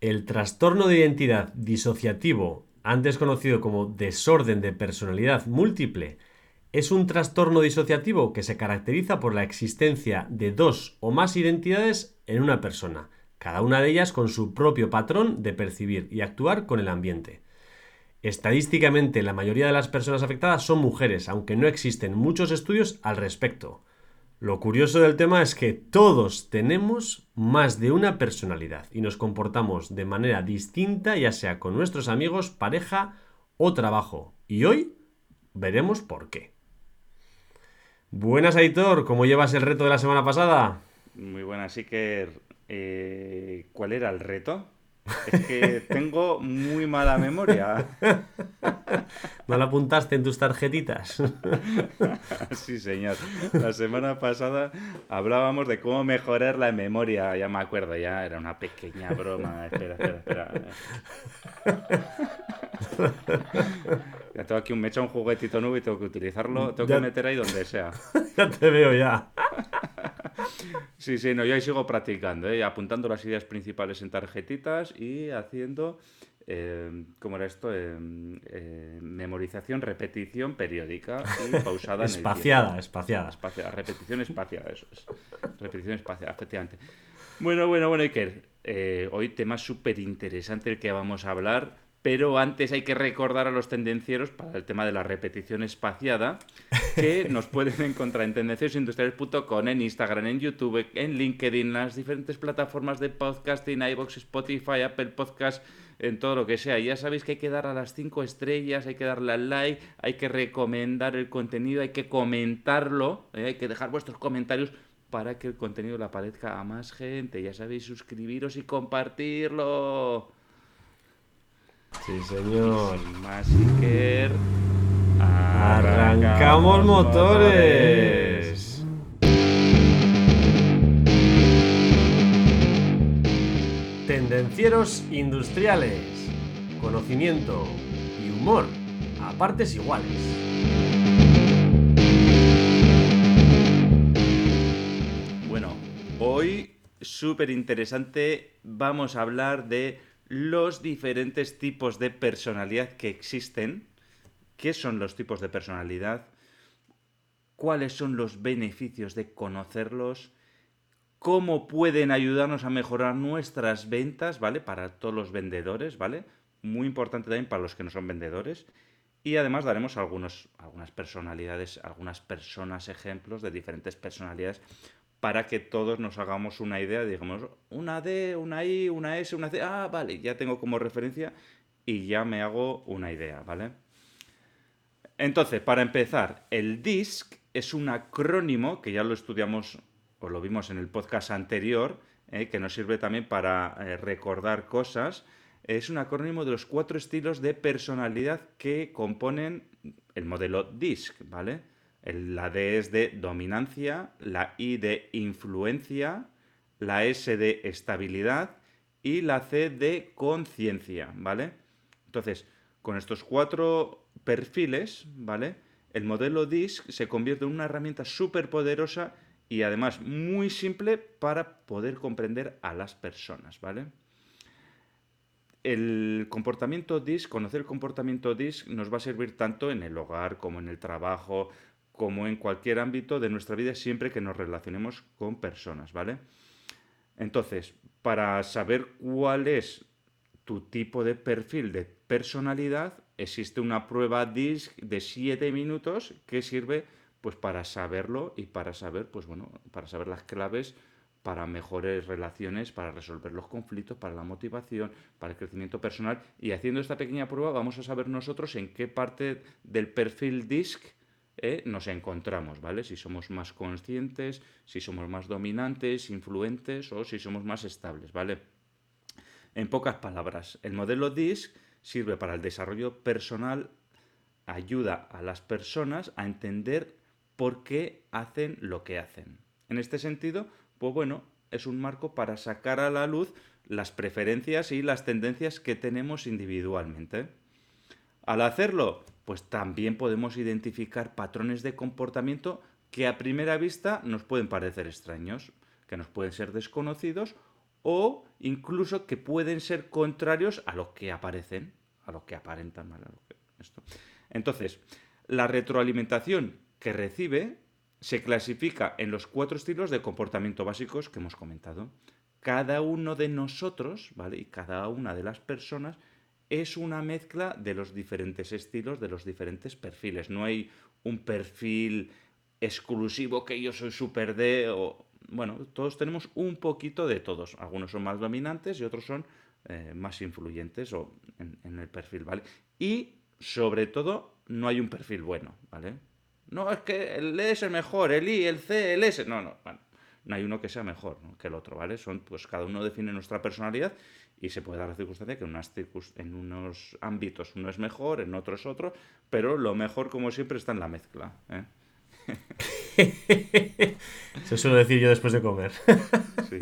El trastorno de identidad disociativo, antes conocido como desorden de personalidad múltiple, es un trastorno disociativo que se caracteriza por la existencia de dos o más identidades en una persona, cada una de ellas con su propio patrón de percibir y actuar con el ambiente. Estadísticamente, la mayoría de las personas afectadas son mujeres, aunque no existen muchos estudios al respecto. Lo curioso del tema es que todos tenemos más de una personalidad y nos comportamos de manera distinta, ya sea con nuestros amigos, pareja o trabajo. Y hoy veremos por qué. Buenas, Aitor, ¿cómo llevas el reto de la semana pasada? Muy buenas, que eh, ¿Cuál era el reto? Es que tengo muy mala memoria. ¿No la apuntaste en tus tarjetitas? Sí, señor. La semana pasada hablábamos de cómo mejorar la memoria. Ya me acuerdo, ya era una pequeña broma. Espera, espera, espera. Ya tengo aquí un, me un juguetito nuevo y tengo que utilizarlo. Tengo que meter ahí donde sea. ya te veo ya. Sí, sí, no, yo ahí sigo practicando, ¿eh? apuntando las ideas principales en tarjetitas y haciendo, eh, ¿cómo era esto? Eh, eh, memorización, repetición periódica y pausada en el espaciada, espaciada. Repetición espaciada, eso es. Repetición espaciada, efectivamente. Bueno, bueno, bueno, Iker. hoy tema súper interesante el que vamos a hablar pero antes hay que recordar a los tendencieros para el tema de la repetición espaciada que nos pueden encontrar en tendenciosindustriales.com, en Instagram, en YouTube, en LinkedIn, en las diferentes plataformas de podcasting, iBox, Spotify, Apple Podcast, en todo lo que sea. Ya sabéis que hay que dar a las cinco estrellas, hay que darle al like, hay que recomendar el contenido, hay que comentarlo, ¿eh? hay que dejar vuestros comentarios para que el contenido le aparezca a más gente. Ya sabéis, suscribiros y compartirlo. Sí, señor. Masiker. Arrancamos, motores. Tendencieros industriales. Conocimiento y humor a partes iguales. Bueno, hoy súper interesante vamos a hablar de los diferentes tipos de personalidad que existen, qué son los tipos de personalidad, cuáles son los beneficios de conocerlos, cómo pueden ayudarnos a mejorar nuestras ventas, ¿vale? Para todos los vendedores, ¿vale? Muy importante también para los que no son vendedores. Y además daremos algunos, algunas personalidades, algunas personas, ejemplos de diferentes personalidades para que todos nos hagamos una idea, digamos, una D, una I, una S, una C, ah, vale, ya tengo como referencia y ya me hago una idea, ¿vale? Entonces, para empezar, el DISC es un acrónimo que ya lo estudiamos o lo vimos en el podcast anterior, eh, que nos sirve también para eh, recordar cosas. Es un acrónimo de los cuatro estilos de personalidad que componen el modelo DISC, ¿vale? La D es de dominancia, la I de influencia, la S de estabilidad y la C de conciencia, ¿vale? Entonces, con estos cuatro perfiles, ¿vale? El modelo DISC se convierte en una herramienta súper poderosa y además muy simple para poder comprender a las personas, ¿vale? El comportamiento DISC, conocer el comportamiento DISC nos va a servir tanto en el hogar como en el trabajo, como en cualquier ámbito de nuestra vida siempre que nos relacionemos con personas, ¿vale? Entonces, para saber cuál es tu tipo de perfil de personalidad, existe una prueba DISC de 7 minutos que sirve pues para saberlo y para saber, pues bueno, para saber las claves para mejores relaciones, para resolver los conflictos, para la motivación, para el crecimiento personal. Y haciendo esta pequeña prueba vamos a saber nosotros en qué parte del perfil DISC ¿eh? nos encontramos, ¿vale? Si somos más conscientes, si somos más dominantes, influentes o si somos más estables, ¿vale? En pocas palabras, el modelo DISC sirve para el desarrollo personal, ayuda a las personas a entender por qué hacen lo que hacen. En este sentido, pues bueno, es un marco para sacar a la luz las preferencias y las tendencias que tenemos individualmente. Al hacerlo, pues también podemos identificar patrones de comportamiento que a primera vista nos pueden parecer extraños, que nos pueden ser desconocidos o incluso que pueden ser contrarios a lo que aparecen, a lo que aparentan mal. esto. Entonces, la retroalimentación que recibe se clasifica en los cuatro estilos de comportamiento básicos que hemos comentado. Cada uno de nosotros, ¿vale? Y cada una de las personas es una mezcla de los diferentes estilos, de los diferentes perfiles. No hay un perfil exclusivo que yo soy super D o... Bueno, todos tenemos un poquito de todos. Algunos son más dominantes y otros son eh, más influyentes o en, en, el perfil, ¿vale? Y sobre todo, no hay un perfil bueno, ¿vale? No, es que el E es el mejor, el I, el C, el S. No, no, bueno, no hay uno que sea mejor que el otro, ¿vale? Son, pues cada uno define nuestra personalidad y se puede dar la circunstancia que en, unas en unos ámbitos uno es mejor, en otros otro, pero lo mejor, como siempre, está en la mezcla. ¿eh? Eso suelo decir yo después de comer. sí.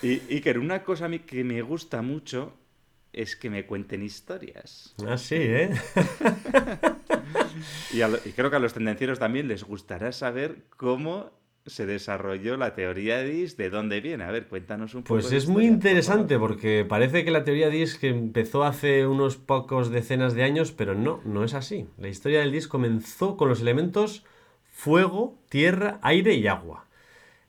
Y, y que una cosa a mí que me gusta mucho es que me cuenten historias. Ah, sí, ¿eh? y, y, creo que a los tendencieros también les gustará saber cómo se desarrolló la teoría DIS, de dónde viene. A ver, cuéntanos un poco. Pues es muy interesante porque parece que la teoría DIS que empezó hace unos pocos decenas de años, pero no, no es así. La historia del DIS comenzó con los elementos fuego, tierra, aire y agua.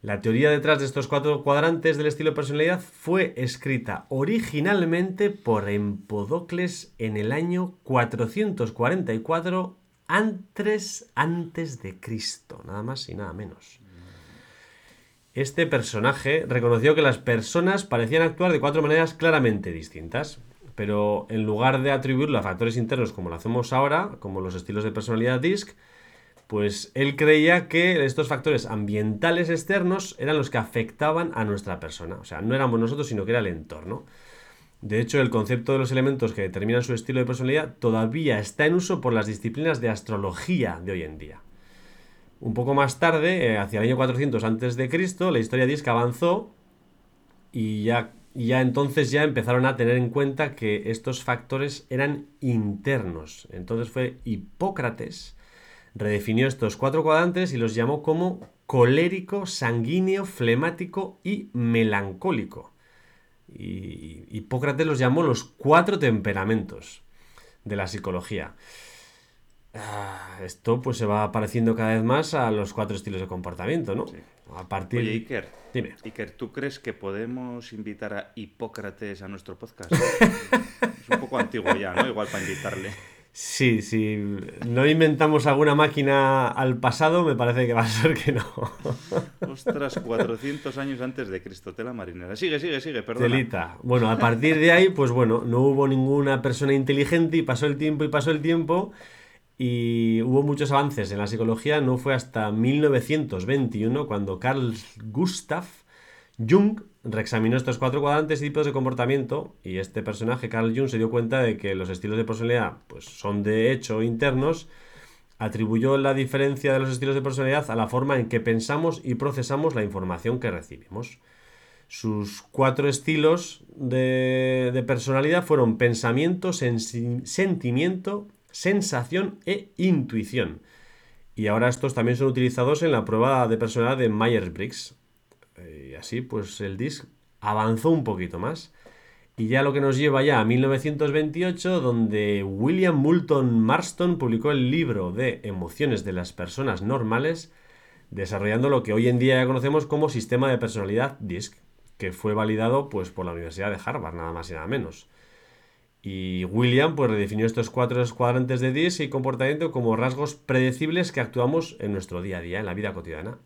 La teoría detrás de estos cuatro cuadrantes del estilo de personalidad fue escrita originalmente por Empodocles en el año 444 antes, antes de Cristo, nada más y nada menos. Este personaje reconoció que las personas parecían actuar de cuatro maneras claramente distintas, pero en lugar de atribuirlo a factores internos como lo hacemos ahora, como los estilos de personalidad DISC, pues él creía que estos factores ambientales externos eran los que afectaban a nuestra persona. O sea, no éramos nosotros, sino que era el entorno. De hecho, el concepto de los elementos que determinan su estilo de personalidad todavía está en uso por las disciplinas de astrología de hoy en día. Un poco más tarde, eh, hacia el año 400 a.C., la historia DISC avanzó y ya, ya entonces ya empezaron a tener en cuenta que estos factores eran internos. Entonces fue Hipócrates redefinió estos cuatro cuadrantes y los llamó como colérico, sanguíneo, flemático y melancólico. Y Hipócrates los llamó los cuatro temperamentos de la psicología. Ah, esto pues se va pareciendo cada vez más a los cuatro estilos de comportamiento, ¿no? A partir... Oye, Iker, Dime. Iker, ¿tú crees que podemos invitar a Hipócrates a nuestro podcast? es un poco antiguo ya, ¿no? Igual para invitarle. Sí, si no inventamos alguna máquina al pasado, me parece que va a ser que no. Ostras, 400 años antes de Cristo, tela marinera. Sigue, sigue, sigue, perdón. Telita. Bueno, a partir de ahí, pues bueno, no hubo ninguna persona inteligente y pasó el tiempo y pasó el tiempo y hubo muchos avances en la psicología. No fue hasta 1921 cuando Carl Gustav Jung reexaminó estos cuatro cuadrantes y tipos de comportamiento y este personaje, Carl Jung, se dio cuenta de que los estilos de personalidad pues, son de hecho internos, atribuyó la diferencia de los estilos de personalidad a la forma en que pensamos y procesamos la información que recibimos. Sus cuatro estilos de, de personalidad fueron pensamiento, sentimiento, sensación e intuición. Y ahora estos también son utilizados en la prueba de personalidad de Myers-Briggs. Y así, pues el disc avanzó un poquito más. Y ya lo que nos lleva ya a 1928, donde William Moulton Marston publicó el libro de Emociones de las Personas Normales, desarrollando lo que hoy en día ya conocemos como sistema de personalidad DISC, que fue validado pues, por la Universidad de Harvard, nada más y nada menos. Y William pues, redefinió estos cuatro cuadrantes de DISC y comportamiento como rasgos predecibles que actuamos en nuestro día a día, en la vida cotidiana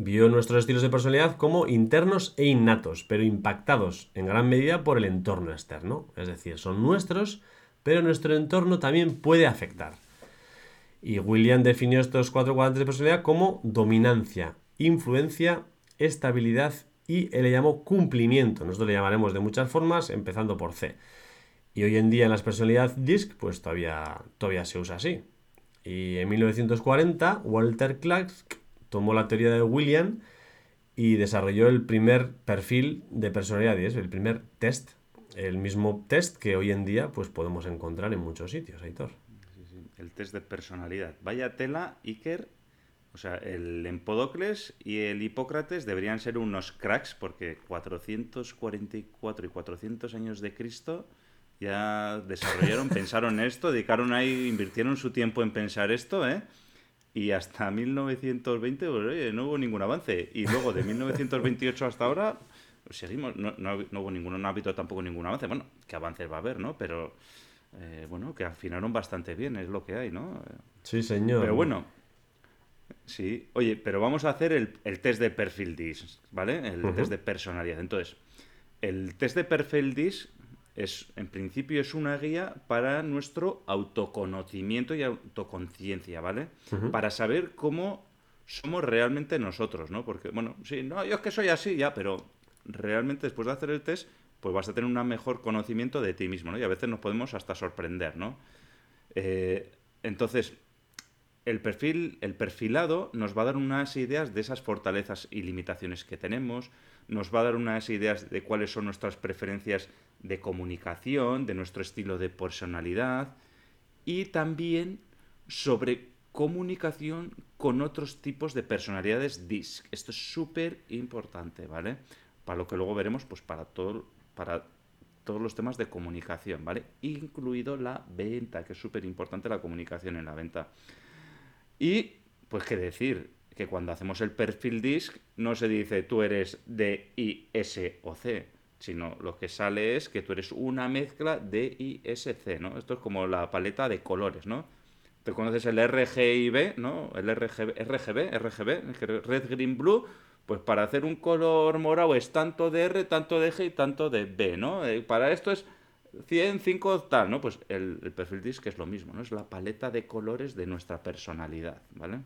vio nuestros estilos de personalidad como internos e innatos, pero impactados en gran medida por el entorno externo. Es decir, son nuestros, pero nuestro entorno también puede afectar. Y William definió estos cuatro cuadrantes de personalidad como dominancia, influencia, estabilidad y le llamó cumplimiento. Nosotros le llamaremos de muchas formas, empezando por C. Y hoy en día en las personalidades DISC, pues todavía, todavía se usa así. Y en 1940, Walter Clark tomó la teoría de William y desarrolló el primer perfil de personalidades, el primer test, el mismo test que hoy en día pues podemos encontrar en muchos sitios, Aitor. El test de personalidad. Vaya tela, Iker, O sea, el Empodocles y el Hipócrates deberían ser unos cracks porque 444 y 400 años de Cristo ya desarrollaron, pensaron esto, dedicaron ahí, invirtieron su tiempo en pensar esto, ¿eh? Y hasta 1920 pues, no hubo ningún avance. Y luego de 1928 hasta ahora seguimos, no, no, hubo ningún hábito tampoco ningún avance. Bueno, qué avances va a haber, ¿no? Pero eh, bueno, que afinaron bastante bien, es lo que hay, ¿no? Sí, señor. Pero bueno, sí. Oye, pero vamos a hacer el, test de perfil DIS, ¿vale? El test de personalidad. Entonces, el test de perfil DIS es, en principio, es una guía para nuestro autoconocimiento y autoconciencia, ¿vale? Para saber cómo somos realmente nosotros, ¿no? Porque, bueno, sí, no, yo es que soy así ya, pero realmente después de hacer el test, pues vas a tener un mejor conocimiento de ti mismo, ¿no? Y a veces nos podemos hasta sorprender, ¿no? Eh, entonces, el perfil, el perfilado nos va a dar unas ideas de esas fortalezas y limitaciones que tenemos, nos va a dar unas ideas de cuáles son nuestras preferencias de comunicación, de nuestro estilo de personalidad y también sobre comunicación con otros tipos de personalidades DISC. Esto es súper importante, ¿vale? Para lo que luego veremos, pues para todo, para todos los temas de comunicación, ¿vale? Incluido la venta, que es súper importante la comunicación en la venta. Y, pues qué decir, que cuando hacemos el perfil DISC no se dice tú eres de I, S o C, sino lo que sale es que tú eres una mezcla de I, S, C, ¿no? Esto es como la paleta de colores, ¿no? Te conoces el RGB, ¿no? El RGB, RGB, RGB, Red, Green, Blue, pues para hacer un color morado es tanto de R, tanto de G y tanto de B, ¿no? Eh, para esto es 100, 5, tal, ¿no? Pues el, el perfil DISC es lo mismo, ¿no? Es la paleta de colores de nuestra personalidad, ¿vale?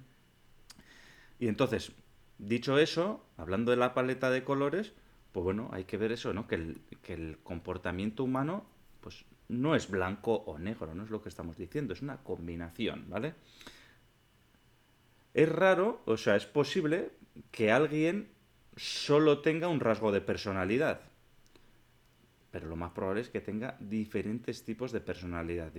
Y entonces, dicho eso, hablando de la paleta de colores, pues bueno, hay que ver eso, ¿no? Que el, que el comportamiento humano, pues no es blanco o negro, no es lo que estamos diciendo, es una combinación, ¿vale? Es raro, o sea, es posible que alguien solo tenga un rasgo de personalidad. Pero lo más probable es que tenga diferentes tipos de personalidad.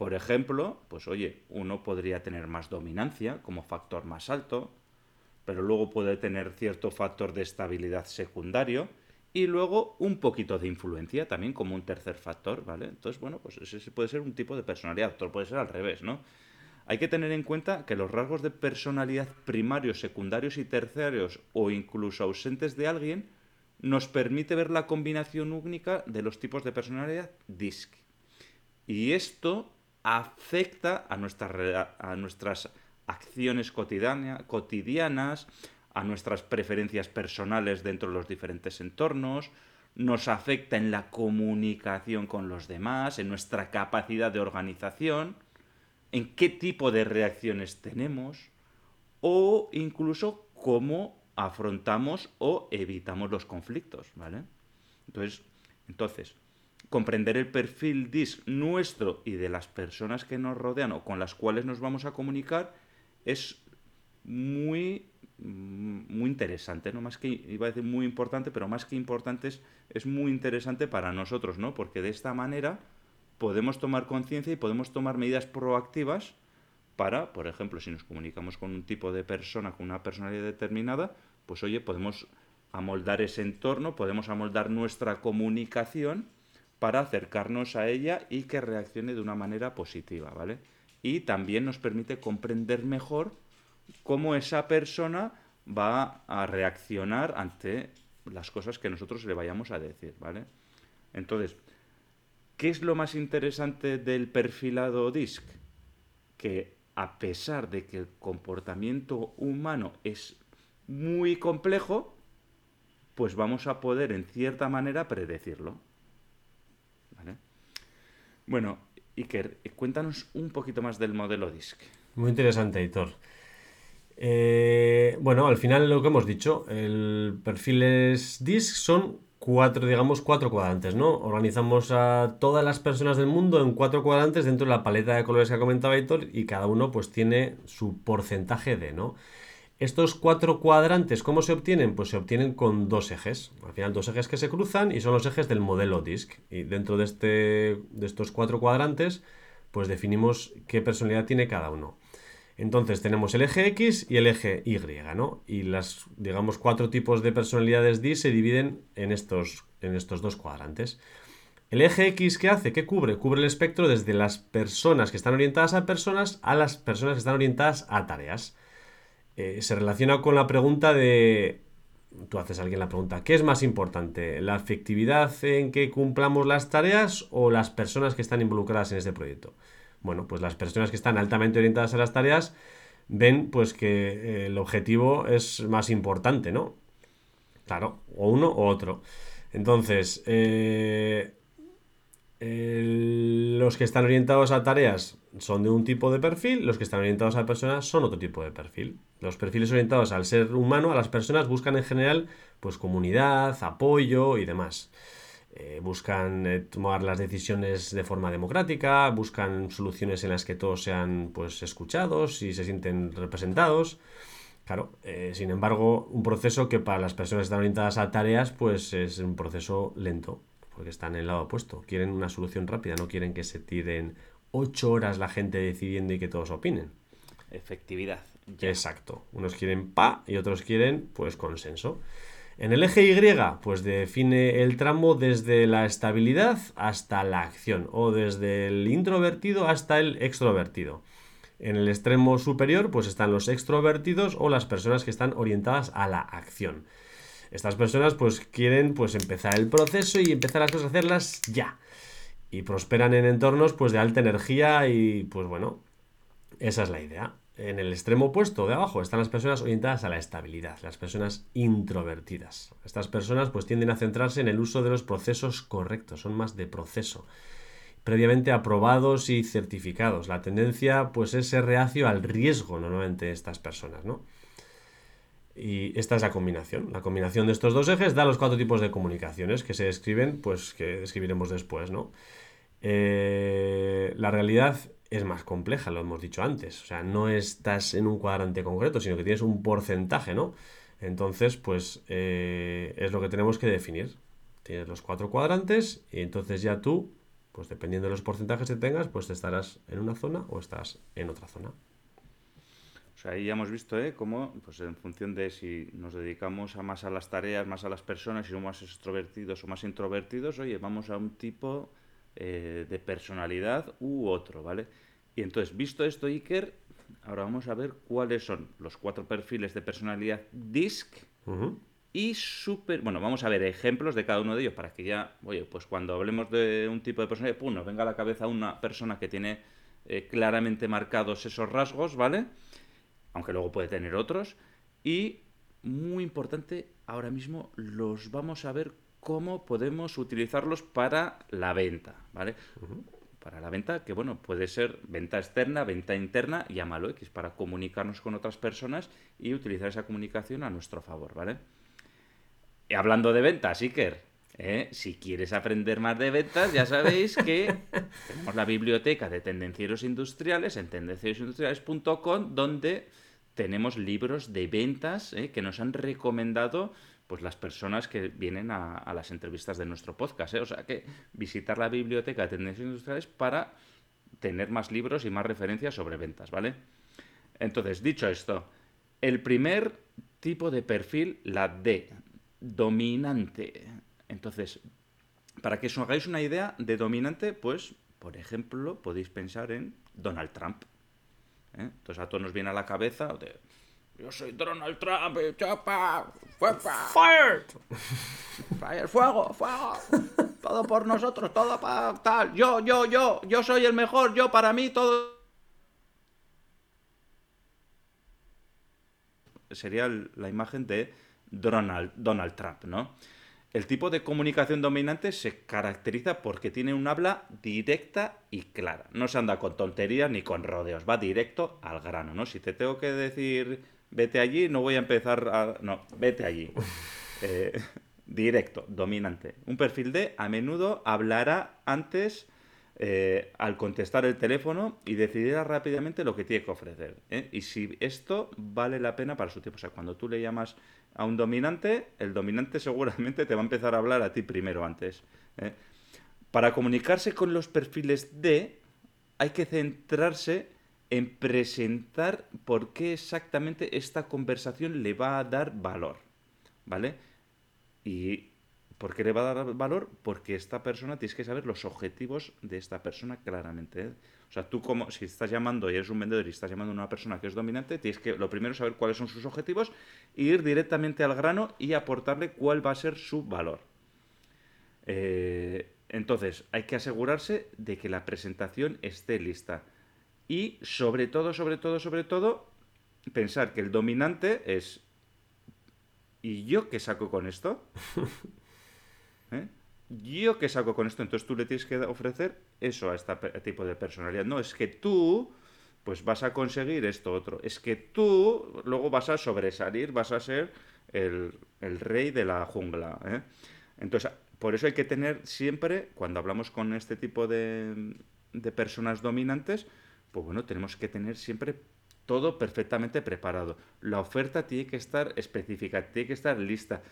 Por ejemplo, pues oye, uno podría tener más dominancia como factor más alto, pero luego puede tener cierto factor de estabilidad secundario y luego un poquito de influencia también como un tercer factor, ¿vale? Entonces, bueno, pues ese puede ser un tipo de personalidad, otro puede ser al revés, ¿no? Hay que tener en cuenta que los rasgos de personalidad primarios, secundarios y terciarios o incluso ausentes de alguien nos permite ver la combinación única de los tipos de personalidad DISC. Y esto afecta a, a nuestras acciones cotidianas, a nuestras preferencias personales dentro de los diferentes entornos, nos afecta en la comunicación con los demás, en nuestra capacidad de organización, en qué tipo de reacciones tenemos o incluso cómo afrontamos o evitamos los conflictos, ¿vale? Entonces, entonces, comprender el perfil DIS nuestro y de las personas que nos rodean o con las cuales nos vamos a comunicar es muy, muy interesante, ¿no? Más que, iba a decir muy importante, pero más que importante es, es muy interesante para nosotros, ¿no? Porque de esta manera podemos tomar conciencia y podemos tomar medidas proactivas para, por ejemplo, si nos comunicamos con un tipo de persona, con una personalidad determinada, pues oye, podemos amoldar ese entorno, podemos amoldar nuestra comunicación para acercarnos a ella y que reaccione de una manera positiva, ¿vale? y también nos permite comprender mejor cómo esa persona va a reaccionar ante las cosas que nosotros le vayamos a decir, ¿vale? Entonces, ¿qué es lo más interesante del perfilado DISC? Que a pesar de que el comportamiento humano es muy complejo, pues vamos a poder en cierta manera predecirlo. Bueno, Iker, cuéntanos un poquito más del modelo DISC. Muy interesante, Hitor. Eh, bueno, al final lo que hemos dicho, el perfiles DISC son cuatro, digamos, cuatro cuadrantes, ¿no? Organizamos a todas las personas del mundo en cuatro cuadrantes dentro de la paleta de colores que comentaba Hitor y cada uno pues tiene su porcentaje de, ¿no? Estos cuatro cuadrantes, ¿cómo se obtienen? Pues se obtienen con dos ejes. Al final, dos ejes que se cruzan y son los ejes del modelo DISC. Y dentro de, este, de estos cuatro cuadrantes, pues definimos qué personalidad tiene cada uno. Entonces tenemos el eje X y el eje Y, ¿no? Y las, digamos, cuatro tipos de personalidades D se dividen en estos, en estos dos cuadrantes. El eje X, ¿qué hace? ¿Qué cubre? Cubre el espectro desde las personas que están orientadas a personas a las personas que están orientadas a tareas. Eh, se relaciona con la pregunta de... Tú haces a alguien la pregunta, ¿qué es más importante? ¿La efectividad en que cumplamos las tareas o las personas que están involucradas en este proyecto? Bueno, pues las personas que están altamente orientadas a las tareas ven pues que eh, el objetivo es más importante, ¿no? Claro, o uno o otro. Entonces, eh, los que están orientados a tareas son de un tipo de perfil, los que están orientados a personas son otro tipo de perfil. Los perfiles orientados al ser humano, a las personas, buscan en general pues comunidad, apoyo y demás. Eh, buscan eh, tomar las decisiones de forma democrática, buscan soluciones en las que todos sean pues escuchados y se sienten representados. Claro, eh, sin embargo, un proceso que para las personas que están orientadas a tareas, pues es un proceso lento, porque están en el lado opuesto. Quieren una solución rápida, no quieren que se tiren ocho horas la gente decidiendo y que todos opinen. Efectividad. Exacto. Unos quieren pa y otros quieren, pues, consenso. En el eje Y, pues define el tramo desde la estabilidad hasta la acción, o desde el introvertido hasta el extrovertido. En el extremo superior, pues están los extrovertidos o las personas que están orientadas a la acción. Estas personas, pues quieren pues empezar el proceso y empezar las cosas a hacerlas ya. Y prosperan en entornos pues de alta energía y pues bueno, esa es la idea. En el extremo opuesto de abajo están las personas orientadas a la estabilidad, las personas introvertidas. Estas personas pues tienden a centrarse en el uso de los procesos correctos, son más de proceso, previamente aprobados y certificados. La tendencia pues es ser reacio al riesgo normalmente estas personas, ¿no? Y esta es la combinación. La combinación de estos dos ejes da los cuatro tipos de comunicaciones que se describen, pues que describiremos después, ¿no? Eh, la realidad es más compleja, lo hemos dicho antes. O sea, no estás en un cuadrante concreto, sino que tienes un porcentaje, ¿no? Entonces, pues eh, es lo que tenemos que definir. Tienes los cuatro cuadrantes y entonces ya tú, pues dependiendo de los porcentajes que tengas, pues estarás en una zona o estás en otra zona. O sea, ahí ya hemos visto, ¿eh? Cómo, pues en función de si nos dedicamos a más a las tareas, más a las personas, si somos más extrovertidos o más introvertidos, oye, vamos a un tipo eh, de personalidad u otro, ¿vale? Y entonces, visto esto, Iker, ahora vamos a ver cuáles son los cuatro perfiles de personalidad DISC y super... Bueno, vamos a ver ejemplos de cada uno de ellos para que ya, oye, pues cuando hablemos de un tipo de personalidad, pum, nos venga a la cabeza una persona que tiene eh, claramente marcados esos rasgos, ¿vale? Aunque luego puede tener otros. Y, muy importante, ahora mismo los vamos a ver cómo podemos utilizarlos para la venta, ¿vale? Para la venta, que bueno, puede ser venta externa, venta interna, llámalo X, para comunicarnos con otras personas y utilizar esa comunicación a nuestro favor, ¿vale? Y hablando de ventas, Iker, ¿eh? si quieres aprender más de ventas, ya sabéis que tenemos la biblioteca de tendencieros industriales en tendencierosindustriales.com, donde tenemos libros de ventas ¿eh? que nos han recomendado pues las personas que vienen a, las entrevistas de nuestro podcast. ¿eh? O sea que visitar la biblioteca de tendencias industriales para tener más libros y más referencias sobre ventas, ¿vale? Entonces, dicho esto, el primer tipo de perfil, la D, dominante. Entonces, para que os hagáis una idea de dominante, pues, por ejemplo, podéis pensar en Donald Trump. ¿eh? Entonces a todos nos viene a la cabeza yo soy Donald Trump, chapa, Fire. Fire, fuego, fuego. Todo por nosotros, todo para tal. Yo, yo, yo, yo soy el mejor, yo para mí todo. Sería la imagen de Donald, Donald Trump, ¿no? El tipo de comunicación dominante se caracteriza porque tiene un habla directa y clara. No se anda con tonterías ni con rodeos, va directo al grano, ¿no? Si te tengo que decir vete allí, no voy a empezar a... No, vete allí. Eh, directo, dominante. Un perfil D a menudo hablará antes eh, al contestar el teléfono y decidirá rápidamente lo que tiene que ofrecer. ¿eh? Y si esto vale la pena para su tiempo. O sea, cuando tú le llamas a un dominante, el dominante seguramente te va a empezar a hablar a ti primero antes. Para comunicarse con los perfiles D hay que centrarse en presentar por qué exactamente esta conversación le va a dar valor, ¿vale? Y ¿por qué le va a dar valor? Porque esta persona tienes que saber los objetivos de esta persona claramente. ¿eh? O sea, tú como si estás llamando y eres un vendedor y estás llamando a una persona que es dominante, tienes que lo primero saber cuáles son sus objetivos e ir directamente al grano y aportarle cuál va a ser su valor. Eh, entonces, hay que asegurarse de que la presentación esté lista. Y sobre todo, sobre todo, sobre todo, pensar que el dominante es... ¿Y yo qué saco con esto? ¿Eh? ¿Yo qué saco con esto? Entonces tú le tienes que ofrecer eso a este tipo de personalidad. No, es que tú pues vas a conseguir esto otro. Es que tú luego vas a sobresalir, vas a ser el, rey de la jungla. ¿eh? Entonces, por eso hay que tener siempre, cuando hablamos con este tipo de, de personas dominantes, pues bueno, tenemos que tener siempre todo perfectamente preparado. La oferta tiene que estar específica, tiene que estar lista.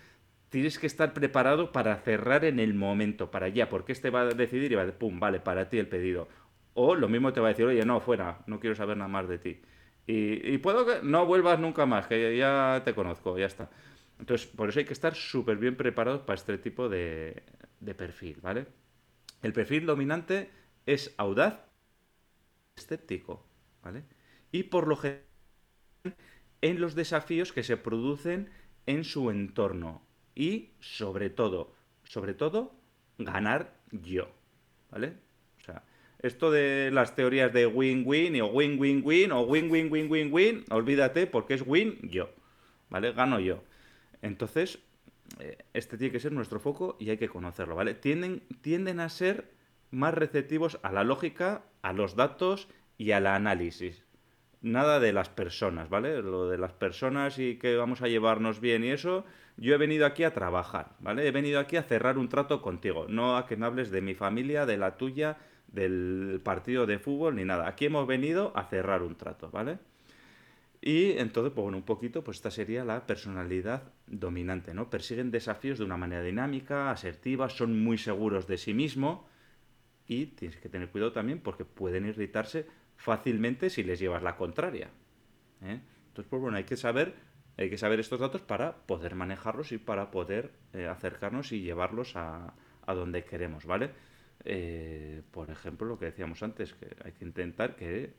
Tienes que estar preparado para cerrar en el momento, para ya, porque este va a decidir y va a decir, pum, vale, para ti el pedido. O lo mismo te va a decir, oye, no, fuera, no quiero saber nada más de ti. Y, puedo que no vuelvas nunca más, que ya te conozco, ya está. Entonces, por eso hay que estar súper bien preparados para este tipo de perfil, ¿vale? El perfil dominante es audaz, escéptico, ¿vale? Y por lo general en los desafíos que se producen en su entorno y sobre todo, sobre todo ganar yo, ¿vale? O sea, esto de las teorías de win-win o win-win-win o win-win-win-win-win, olvídate porque es win yo, ¿vale? Gano yo. Entonces, eh, este tiene que ser nuestro foco y hay que conocerlo, ¿vale? Tienden, tienden a ser más receptivos a la lógica, a los datos y al análisis. Nada de las personas, ¿vale? Lo de las personas y que vamos a llevarnos bien y eso, yo he venido aquí a trabajar, ¿vale? He venido aquí a cerrar un trato contigo, no a que me hables de mi familia, de la tuya, del partido de fútbol ni nada. Aquí hemos venido a cerrar un trato, ¿vale? Y entonces, pues bueno, un poquito, pues esta sería la personalidad dominante, ¿no? Persiguen desafíos de una manera dinámica, asertiva, son muy seguros de sí mismo y tienes que tener cuidado también porque pueden irritarse fácilmente si les llevas la contraria. ¿eh? Entonces, pues bueno, hay que saber, hay que saber estos datos para poder manejarlos y para poder eh, acercarnos y llevarlos a, a, donde queremos, ¿vale? Eh, por ejemplo, lo que decíamos antes, que hay que intentar que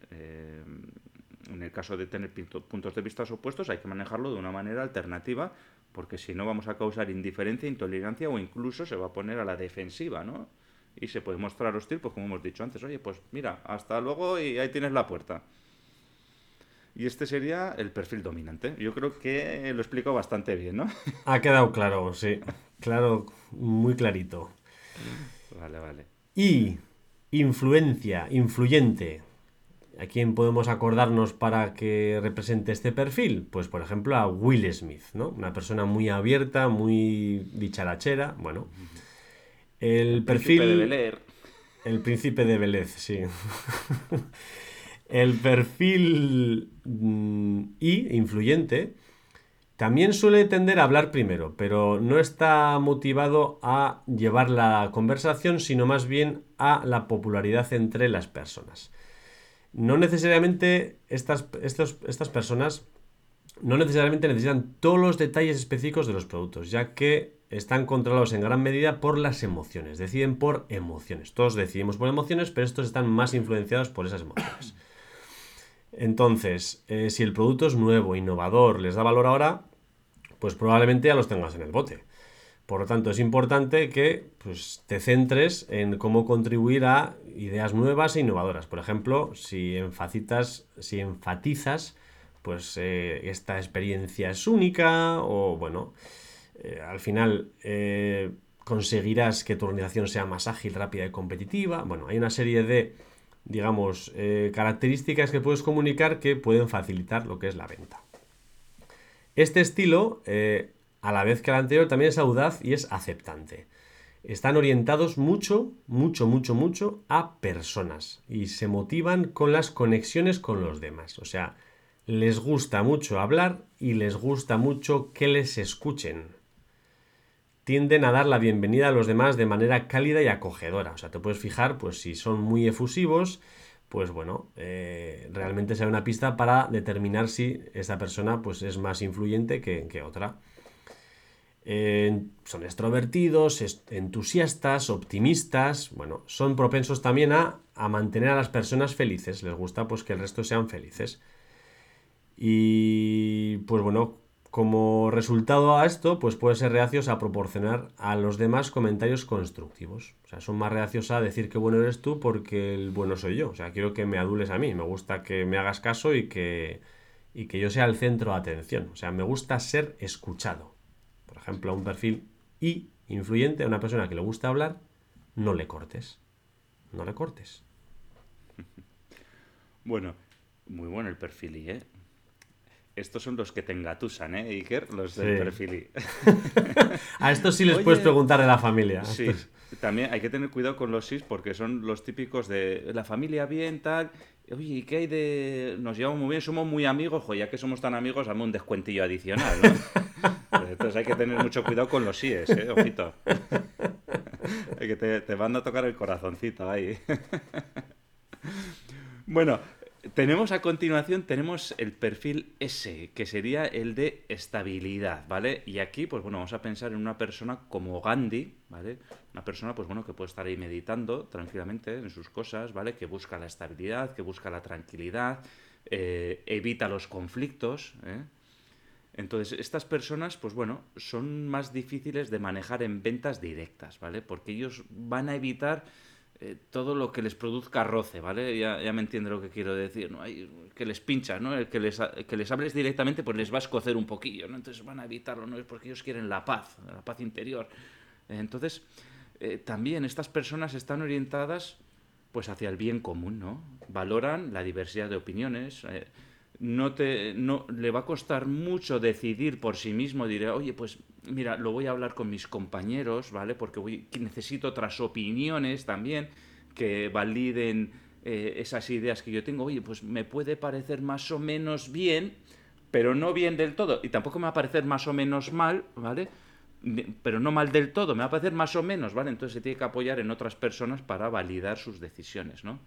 en el caso de tener puntos de vista opuestos, hay que manejarlo de una manera alternativa, porque si no vamos a causar indiferencia, intolerancia o incluso se va a poner a la defensiva, ¿no? Y se puede mostrar hostil, pues como hemos dicho antes, oye, pues mira, hasta luego y ahí tienes la puerta. Y este sería el perfil dominante. Yo creo que lo explico bastante bien, ¿no? Ha quedado claro, sí. Claro, muy clarito. Vale, vale. Y influencia, influyente. ¿A quién podemos acordarnos para que represente este perfil? Pues por ejemplo a Will Smith, ¿no? Una persona muy abierta, muy dicharachera, bueno. El, perfil... Príncipe de Bel El príncipe de Belez, sí. el perfil mm, I, influyente, también suele tender a hablar primero, pero no está motivado a llevar la conversación, sino más bien a la popularidad entre las personas no necesariamente estas, estas personas no necesariamente necesitan todos los detalles específicos de los productos, ya que están controlados en gran medida por las emociones, deciden por emociones. Todos decidimos por emociones, pero estos están más influenciados por esas emociones. Entonces, eh, si el producto es nuevo, innovador, les da valor ahora, pues probablemente ya los tengas en el bote. Por lo tanto, es importante que pues, te centres en cómo contribuir a ideas nuevas e innovadoras. Por ejemplo, si enfatizas, si enfatizas pues eh, esta experiencia es única o bueno, eh, al final eh, conseguirás que tu organización sea más ágil, rápida y competitiva. Bueno, hay una serie de, digamos, características que puedes comunicar que pueden facilitar lo que es la venta. Este estilo a la vez que el anterior también es audaz y es aceptante. Están orientados mucho, mucho, mucho, mucho a personas y se motivan con las conexiones con los demás. O sea, les gusta mucho hablar y les gusta mucho que les escuchen. Tienden a dar la bienvenida a los demás de manera cálida y acogedora. O sea, te puedes fijar, pues si son muy efusivos, pues bueno, eh, realmente sea una pista para determinar si esta persona pues, es más influyente que, que otra. son extrovertidos, entusiastas, optimistas, bueno, son propensos también a, a, mantener a las personas felices, les gusta pues que el resto sean felices. Y pues bueno, como resultado a esto, pues puede ser reacios a proporcionar a los demás comentarios constructivos. O sea, son más reacios a decir que bueno eres tú porque el bueno soy yo. O sea, quiero que me adules a mí, me gusta que me hagas caso y que, y que yo sea el centro de atención. O sea, me gusta ser escuchado. Por ejemplo, a un perfil I influyente, a una persona que le gusta hablar, no le cortes. No le cortes. Bueno, muy bueno el perfil I, ¿eh? Estos son los que te engatusan, ¿eh, Iker? Los del perfil. a estos sí les puedes preguntar de la familia. Sí, también hay que tener cuidado con los SIS porque son los típicos de la familia bien, tal. Oye, ¿y qué hay de...? Nos llevamos muy bien, somos muy amigos, jo, ya que somos tan amigos, dame un descuentillo adicional, ¿no? Entonces hay que tener mucho cuidado con los síes, ¿eh? Ojito. que te, te van a tocar el corazoncito ahí. bueno, tenemos a continuación, tenemos el perfil S, que sería el de estabilidad, ¿vale? Y aquí, pues bueno, vamos a pensar en una persona como Gandhi, ¿vale? Una persona, pues bueno, que puede estar ahí meditando tranquilamente en sus cosas, ¿vale? Que busca la estabilidad, que busca la tranquilidad, eh, evita los conflictos, ¿eh? Entonces, estas personas, pues bueno, son más difíciles de manejar en ventas directas, ¿vale? Porque ellos van a evitar eh, todo lo que les produzca roce, ¿vale? Ya, ya, me entiende lo que quiero decir, ¿no? Hay, que les pincha, ¿no? El que les, que les hables directamente, pues les va a escocer un poquillo, ¿no? Entonces van a evitarlo, ¿no? Es porque ellos quieren la paz, la paz interior. Entonces, eh, también estas personas están orientadas, pues, hacia el bien común, ¿no? Valoran la diversidad de opiniones, eh, no te no le va a costar mucho decidir por sí mismo diré oye pues mira lo voy a hablar con mis compañeros vale porque voy, necesito otras opiniones también que validen eh, esas ideas que yo tengo. Oye pues me puede parecer más o menos bien pero no bien del todo. Y tampoco me va a parecer más o menos mal vale pero no mal del todo me va a parecer más o menos vale entonces se tiene que apoyar en otras personas para validar sus decisiones no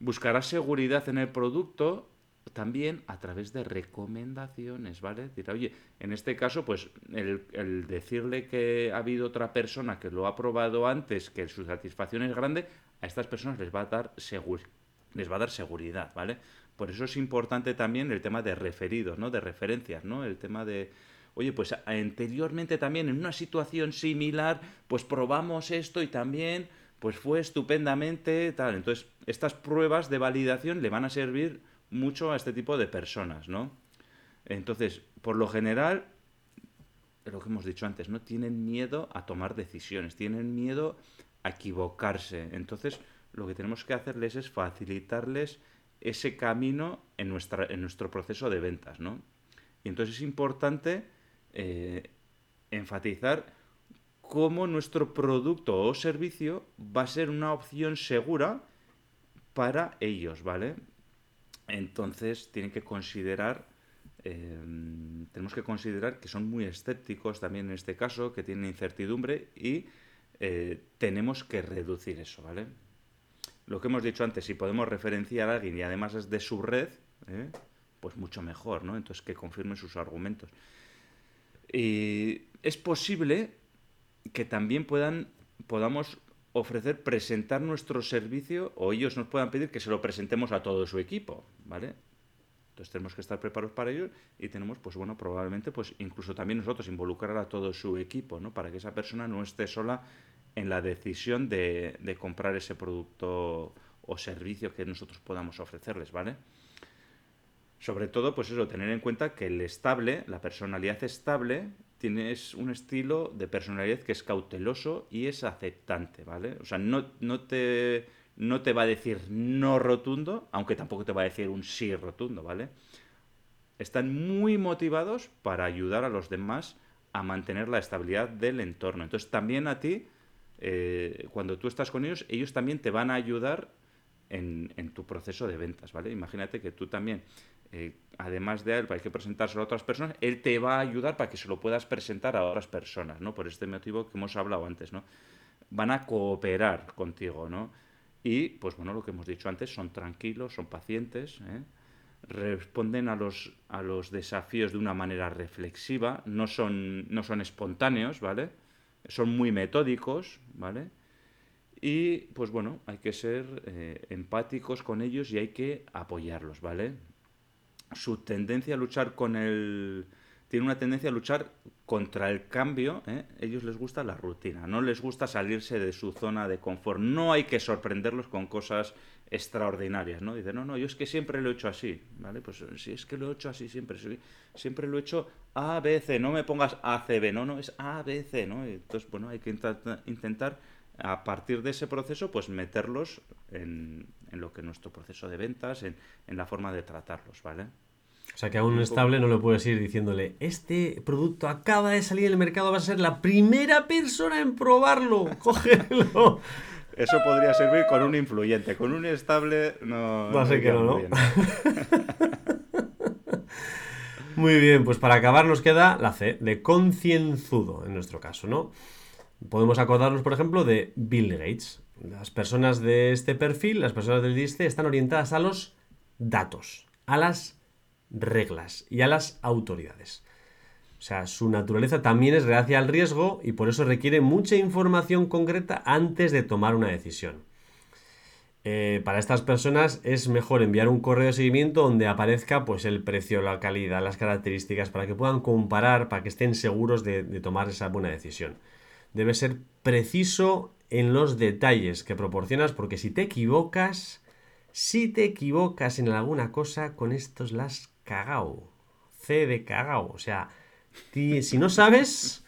buscará seguridad en el producto también a través de recomendaciones, ¿vale? Dirá, oye, en este caso, pues el, decirle que ha habido otra persona que lo ha probado antes, que su satisfacción es grande, a estas personas les va a dar les va a dar seguridad, ¿vale? Por eso es importante también el tema de referidos, ¿no? De referencias, ¿no? El tema de, oye, pues anteriormente también en una situación similar, pues probamos esto y también, pues fue estupendamente tal. Entonces, estas pruebas de validación le van a servir mucho a este tipo de personas, ¿no? Entonces, por lo general, lo que hemos dicho antes, ¿no? Tienen miedo a tomar decisiones, tienen miedo a equivocarse. Entonces, lo que tenemos que hacerles es facilitarles ese camino en, nuestra, en nuestro proceso de ventas, ¿no? Y entonces es importante eh, enfatizar cómo nuestro producto o servicio va a ser una opción segura para ellos, ¿vale? Entonces tienen que considerar, em, tenemos que considerar que son muy escépticos también en este caso, que tienen incertidumbre y eh, tenemos que reducir eso, ¿vale? Lo que hemos dicho antes, si podemos referenciar a alguien y además es de su red, ¿eh? pues mucho mejor, ¿no? Entonces que confirmen sus argumentos. Y es posible que también puedan, podamos ofrecer presentar nuestro servicio o ellos nos puedan pedir que se lo presentemos a todo su equipo, ¿vale? Entonces tenemos que estar preparados para ello y tenemos, pues bueno, probablemente, pues incluso también nosotros involucrar a todo su equipo, ¿no? Para que esa persona no esté sola en la decisión de, de comprar ese producto o servicio que nosotros podamos ofrecerles, ¿vale? Sobre todo, pues eso, tener en cuenta que el estable, la personalidad estable, tienes un estilo de personalidad que es cauteloso y es aceptante, ¿vale? O sea, no, no, te, no te va a decir no rotundo, aunque tampoco te va a decir un sí rotundo, ¿vale? Están muy motivados para ayudar a los demás a mantener la estabilidad del entorno. Entonces también a ti, eh, cuando tú estás con ellos, ellos también te van a ayudar en, tu proceso de ventas, ¿vale? Imagínate que tú también eh, además de él, hay que presentárselo a otras personas, él te va a ayudar para que se lo puedas presentar a otras personas, ¿no? Por este motivo que hemos hablado antes, ¿no? Van a cooperar contigo, ¿no? Y, pues bueno, lo que hemos dicho antes, son tranquilos, son pacientes, ¿eh? responden a los, a los desafíos de una manera reflexiva, no son, no son espontáneos, ¿vale? Son muy metódicos, ¿vale? Y pues bueno, hay que ser eh, empáticos con ellos y hay que apoyarlos, ¿vale? Su tendencia a luchar con el... Tiene una tendencia a luchar contra el cambio, ¿eh? ellos les gusta la rutina, no les gusta salirse de su zona de confort, no hay que sorprenderlos con cosas extraordinarias, ¿no? Dice, no, no, yo es que siempre lo he hecho así, ¿vale? Pues si es que lo he hecho así siempre, siempre lo he hecho A, B, C, no me pongas A, C, B, no, no, es A, B, C, ¿no? Entonces, bueno, hay que intentar a partir de ese proceso, pues meterlos en, lo que es nuestro proceso de ventas, en, en la forma de tratarlos, ¿vale? O sea que a un estable no le puedes ir diciéndole, este producto acaba de salir en el mercado, vas a ser la primera persona en probarlo, cógelo. Eso podría servir con un influyente, con un estable no... Va a ser que no, ¿no? Muy bien, pues para acabar nos queda la C, de concienzudo en nuestro caso, ¿no? Podemos acordarnos, por ejemplo, de Bill Gates. Las personas de este perfil, las personas del DISTE, están orientadas a los datos, a las reglas y a las autoridades. O sea, su naturaleza también es reacia al riesgo y por eso requiere mucha información concreta antes de tomar una decisión. Eh, para estas personas es mejor enviar un correo de seguimiento donde aparezca pues, el precio, la calidad, las características, para que puedan comparar, para que estén seguros de, de tomar esa buena decisión. Debe ser preciso en los detalles que proporcionas, porque si te equivocas, si te equivocas en alguna cosa, con estos las cagao. C de cagao. O sea, si no sabes,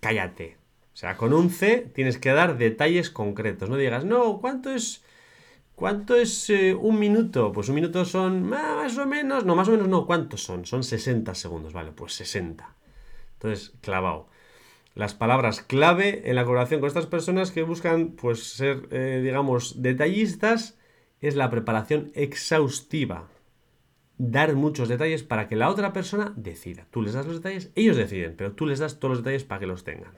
cállate. O sea, con un C tienes que dar detalles concretos. No digas, no, ¿cuánto es, cuánto es eh, un minuto? Pues un minuto son más o menos, no, más o menos no, ¿cuántos son? Son 60 segundos, vale, pues 60. Entonces, clavado. Las palabras clave en la colaboración con estas personas que buscan, pues, ser, eh, digamos, detallistas, es la preparación exhaustiva dar muchos detalles para que la otra persona decida. Tú les das los detalles, ellos deciden, pero tú les das todos los detalles para que los tengan.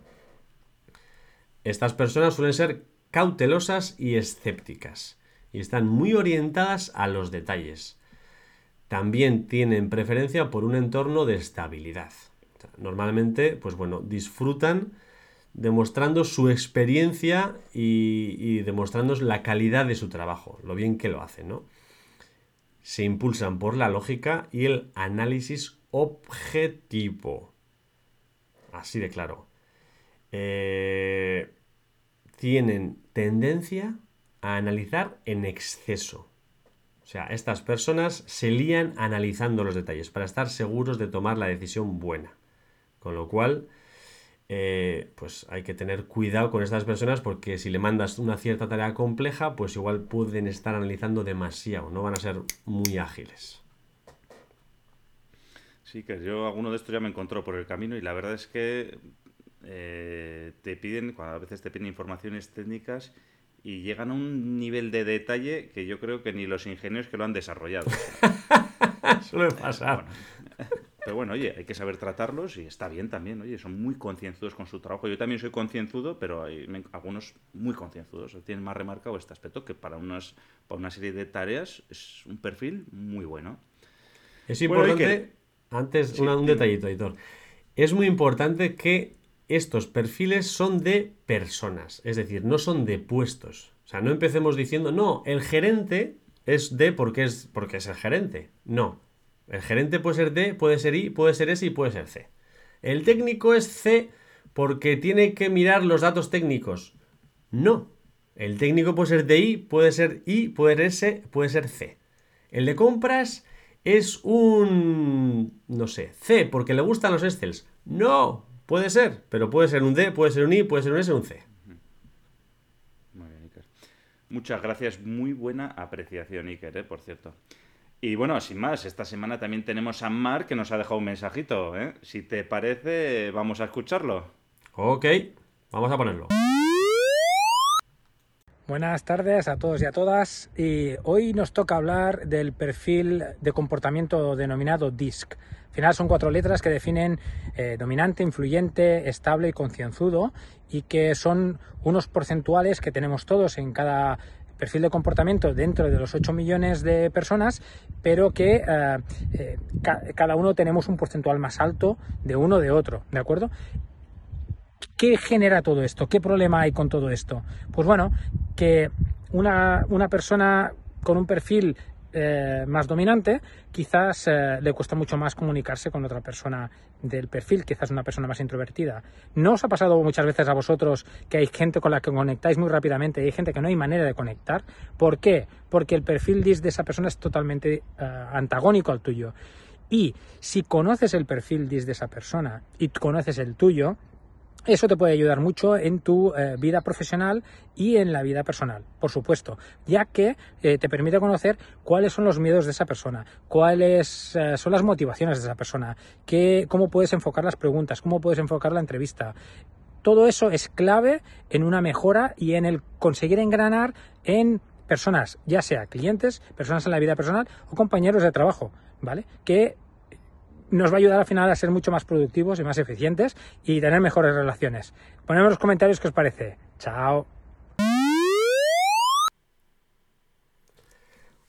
Estas personas suelen ser cautelosas y escépticas y están muy orientadas a los detalles. También tienen preferencia por un entorno de estabilidad. Normalmente, pues bueno, disfrutan demostrando su experiencia y, y demostrando la calidad de su trabajo, lo bien que lo hacen, ¿no? se impulsan por la lógica y el análisis objetivo. Así de claro. Eh, tienen tendencia a analizar en exceso. O sea, estas personas se lían analizando los detalles para estar seguros de tomar la decisión buena. Con lo cual, eh, pues hay que tener cuidado con estas personas porque si le mandas una cierta tarea compleja, pues igual pueden estar analizando demasiado, no van a ser muy ágiles. Sí, que yo alguno de estos ya me encontró por el camino y la verdad es que eh, te piden, a veces te piden informaciones técnicas y llegan a un nivel de detalle que yo creo que ni los ingenieros que lo han desarrollado. Suele pasar. Pero bueno, oye, hay que saber tratarlos y está bien también, oye, son muy concienzudos con su trabajo. Yo también soy concienzudo, pero hay algunos muy concienzudos. Tienen más remarcado este aspecto que para, unas, para una serie de tareas es un perfil muy bueno. Es importante, antes un detallito, editor. Es muy importante que estos perfiles son de personas, es decir, no son de puestos. O sea, no empecemos diciendo, no, el gerente es de porque es, porque es el gerente. No, el gerente puede ser D, puede ser I, puede ser S y puede ser C. El técnico es C porque tiene que mirar los datos técnicos. No. El técnico puede ser I, puede ser I, puede ser S, puede ser C. El de compras es un, no sé, C porque le gustan los Excels. No, puede ser, pero puede ser un D, puede ser un I, puede ser un S, un C. Muy bien, Iker. Muchas gracias, muy buena apreciación, Iker, ¿eh? por cierto. Y bueno, sin más, esta semana también tenemos a Mar que nos ha dejado un mensajito. ¿eh? Si te parece, vamos a escucharlo. Ok, vamos a ponerlo. Buenas tardes a todos y a todas. Y hoy nos toca hablar del perfil de comportamiento denominado DISC. Al final son cuatro letras que definen eh, dominante, influyente, estable y concienzudo y que son unos porcentuales que tenemos todos en cada perfil de comportamiento dentro de los 8 millones de personas, pero que eh, eh, cada uno tenemos un porcentual más alto de uno de otro, ¿de acuerdo? ¿Qué genera todo esto? ¿Qué problema hay con todo esto? Pues bueno, que una, una persona con un perfil eh, más dominante, quizás eh, le cuesta mucho más comunicarse con otra persona del perfil, quizás una persona más introvertida. ¿No os ha pasado muchas veces a vosotros que hay gente con la que conectáis muy rápidamente y hay gente que no hay manera de conectar? ¿Por qué? Porque el perfil de esa persona es totalmente eh, antagónico al tuyo. Y si conoces el perfil de esa persona y conoces el tuyo, eso te puede ayudar mucho en tu eh, vida profesional y en la vida personal, por supuesto, ya que eh, te permite conocer cuáles son los miedos de esa persona, cuáles eh, son las motivaciones de esa persona, qué, cómo puedes enfocar las preguntas, cómo puedes enfocar la entrevista. Todo eso es clave en una mejora y en el conseguir engranar en personas, ya sea clientes, personas en la vida personal o compañeros de trabajo, ¿vale? Que nos va a ayudar al final a ser mucho más productivos y más eficientes y tener mejores relaciones. Ponedme en los comentarios qué os parece. Chao.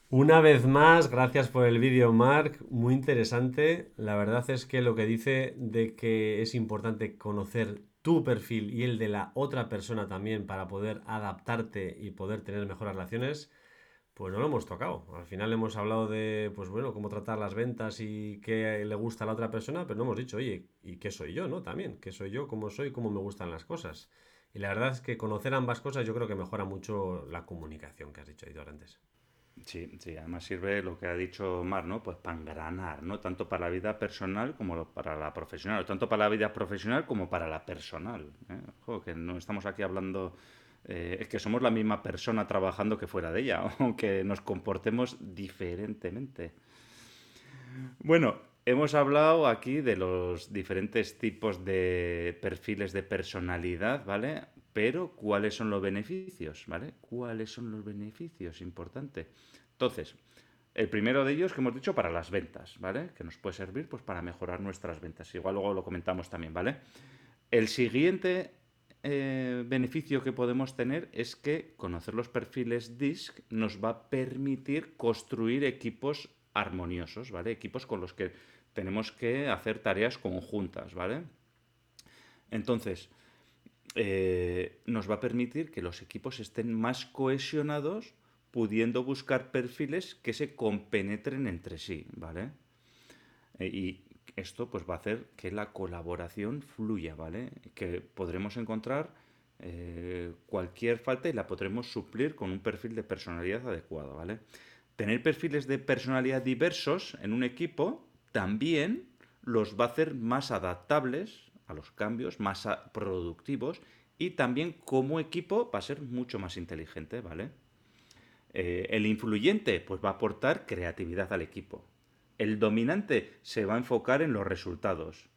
Una vez más, gracias por el vídeo, Mark. Muy interesante. La verdad es que lo que dice de que es importante conocer tu perfil y el de la otra persona también para poder adaptarte y poder tener mejores relaciones pues no lo hemos tocado. Al final hemos hablado de, pues bueno, cómo tratar las ventas y qué le gusta a la otra persona, pero no hemos dicho, oye, ¿y qué soy yo, no? También, ¿qué soy yo, cómo soy, cómo me gustan las cosas? Y la verdad es que conocer ambas cosas yo creo que mejora mucho la comunicación que has dicho, Aitor, antes. Sí, sí, además sirve lo que ha dicho Mar, ¿no? Pues para engranar, ¿no? Tanto para la vida personal como para la profesional, tanto para la vida profesional como para la personal. ¿eh? Que no estamos aquí hablando eh, es que somos la misma persona trabajando que fuera de ella, aunque nos comportemos diferentemente. Bueno, hemos hablado aquí de los diferentes tipos de perfiles de personalidad, ¿vale? Pero, ¿cuáles son los beneficios, ¿vale? ¿Cuáles son los beneficios? Importante. Entonces, el primero de ellos que hemos dicho para las ventas, ¿vale? Que nos puede servir pues para mejorar nuestras ventas. Igual luego lo comentamos también, ¿vale? El siguiente eh, beneficio que podemos tener es que conocer los perfiles DISC nos va a permitir construir equipos armoniosos, ¿vale? Equipos con los que tenemos que hacer tareas conjuntas, ¿vale? Entonces, eh, nos va a permitir que los equipos estén más cohesionados, pudiendo buscar perfiles que se compenetren entre sí, ¿vale? Eh, y esto pues va a hacer que la colaboración fluya, ¿vale? Que podremos encontrar eh, cualquier falta y la podremos suplir con un perfil de personalidad adecuado, ¿vale? Tener perfiles de personalidad diversos en un equipo también los va a hacer más adaptables a los cambios, más productivos y también como equipo va a ser mucho más inteligente, ¿vale? Eh, el influyente pues va a aportar creatividad al equipo. El dominante se va a enfocar en los resultados.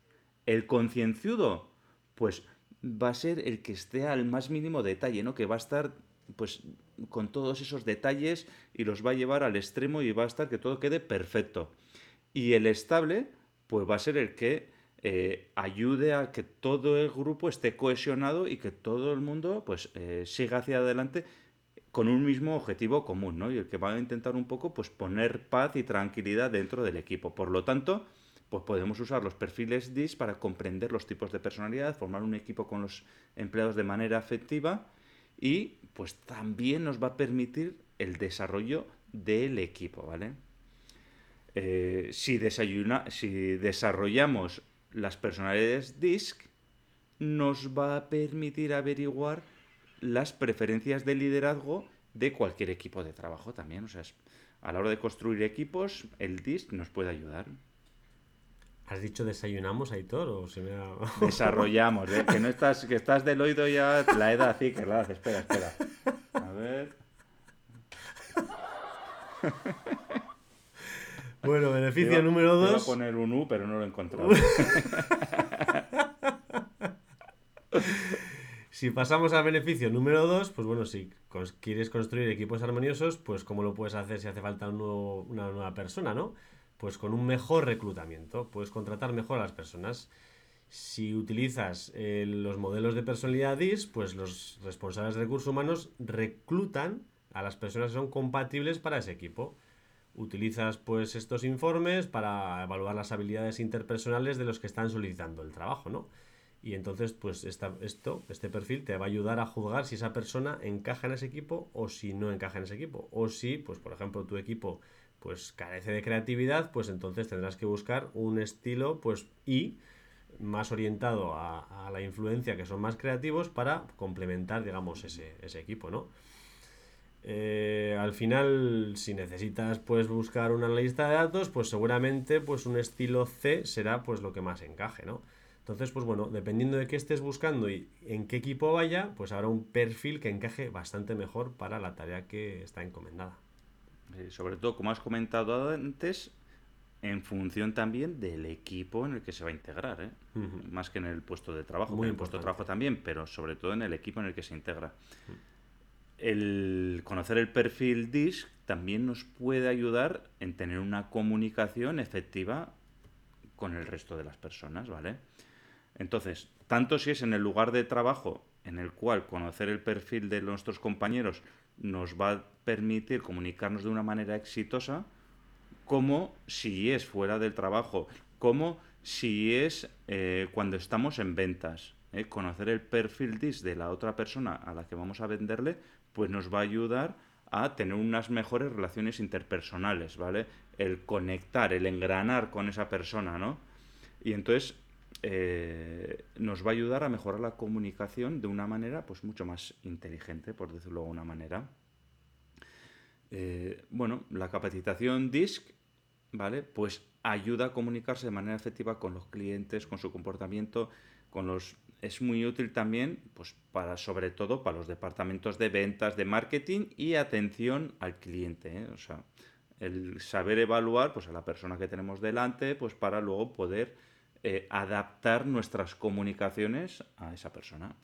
El concienciudo, pues va a ser el que esté al más mínimo detalle, ¿no? Que va a estar, pues, con todos esos detalles y los va a llevar al extremo y va a estar que todo quede perfecto. Y el estable, pues va a ser el que eh, ayude a que todo el grupo esté cohesionado y que todo el mundo, pues, eh, siga hacia adelante con un mismo objetivo común, ¿no? Y el que va a intentar un poco, pues, poner paz y tranquilidad dentro del equipo. Por lo tanto, pues podemos usar los perfiles DIS para comprender los tipos de personalidad, formar un equipo con los empleados de manera efectiva y, pues, también nos va a permitir el desarrollo del equipo, ¿vale? Eh, si, si desarrollamos las personalidades DISC, nos va a permitir averiguar las preferencias de liderazgo de cualquier equipo de trabajo también. O sea, a la hora de construir equipos, el DISC nos puede ayudar. ¿Has dicho desayunamos, Aitor? ¿O se me Desarrollamos, ¿eh? que no estás, que estás del oído ya la edad así, que la espera, espera. A ver. Bueno, beneficio número dos. Voy a poner un U, pero no lo he encontrado. Si pasamos al beneficio número 2, pues bueno, si quieres construir equipos armoniosos, pues cómo lo puedes hacer si hace falta una nueva persona, ¿no? Pues con un mejor reclutamiento, puedes contratar mejor a las personas. Si utilizas eh, los modelos de personalidad DIS, pues los responsables de recursos humanos reclutan a las personas que son compatibles para ese equipo. Utilizas pues estos informes para evaluar las habilidades interpersonales de los que están solicitando el trabajo, ¿no? Y entonces, pues esta, esto, este perfil te va a ayudar a juzgar si esa persona encaja en ese equipo o si no encaja en ese equipo. O si, pues por ejemplo, tu equipo pues carece de creatividad, pues entonces tendrás que buscar un estilo pues y más orientado a, la influencia que son más creativos para complementar, digamos, ese, ese equipo, ¿no? Eh, al final, si necesitas pues buscar una lista de datos, pues seguramente pues un estilo C será pues lo que más encaje, ¿no? Entonces, pues bueno, dependiendo de qué estés buscando y en qué equipo vaya, pues habrá un perfil que encaje bastante mejor para la tarea que está encomendada. sobre todo, como has comentado antes, en función también del equipo en el que se va a integrar, ¿eh? más que en el puesto de trabajo, en el puesto de trabajo también, pero sobre todo en el equipo en el que se integra. El conocer el perfil DISC también nos puede ayudar en tener una comunicación efectiva con el resto de las personas, ¿vale? Entonces, tanto si es en el lugar de trabajo en el cual conocer el perfil de nuestros compañeros nos va a permitir comunicarnos de una manera exitosa, como si es fuera del trabajo, como si es eh, cuando estamos en ventas. ¿eh? Conocer el perfil DIS de la otra persona a la que vamos a venderle, pues nos va a ayudar a tener unas mejores relaciones interpersonales, ¿vale? El conectar, el engranar con esa persona, ¿no? Y entonces eh, nos va a ayudar a mejorar la comunicación de una manera pues mucho más inteligente, por decirlo de alguna manera. Eh, bueno, la capacitación DISC, ¿vale? Pues ayuda a comunicarse de manera efectiva con los clientes, con su comportamiento, con los es muy útil también, pues para, sobre todo para los departamentos de ventas, de marketing y atención al cliente. ¿eh? O sea, el saber evaluar pues, a la persona que tenemos delante, pues para luego poder eh, adaptar nuestras comunicaciones a esa persona.